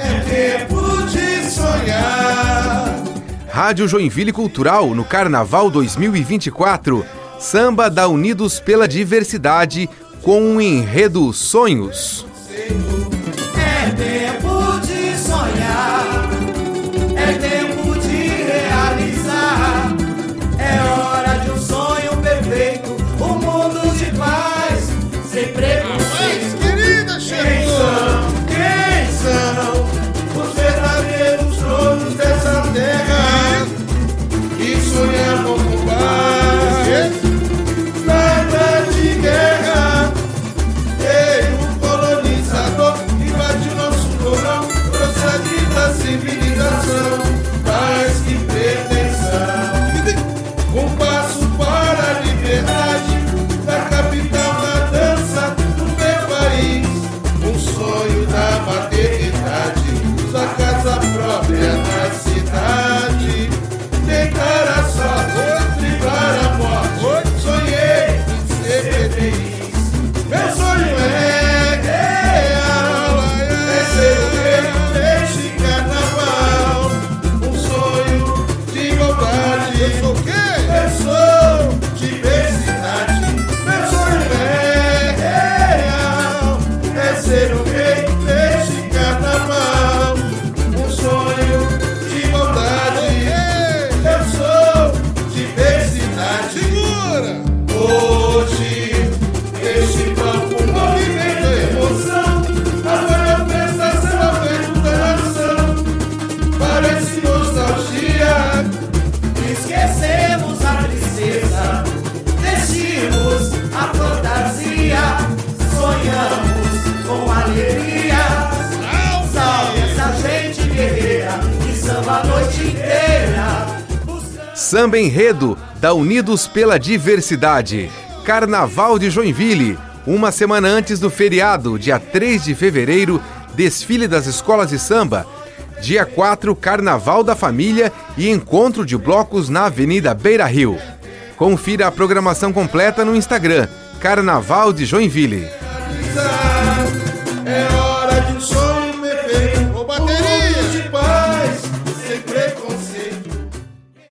É tempo de sonhar. Rádio Joinville Cultural no Carnaval 2024. Samba da Unidos pela Diversidade com o um enredo Sonhos. É tempo de sonhar. É tempo de realizar. É hora de um sonho perfeito. Um mundo de paz, sem Segura! Hoje, este palco movimento e emoção. Agora a festa será da nação. Parece nostalgia. Esquecemos a tristeza. Deixemos a fantasia. Sonhamos com alegria. Samba Enredo da Unidos pela Diversidade. Carnaval de Joinville. Uma semana antes do feriado, dia 3 de fevereiro, desfile das escolas de samba. Dia 4, Carnaval da Família e encontro de blocos na Avenida Beira Rio. Confira a programação completa no Instagram, Carnaval de Joinville.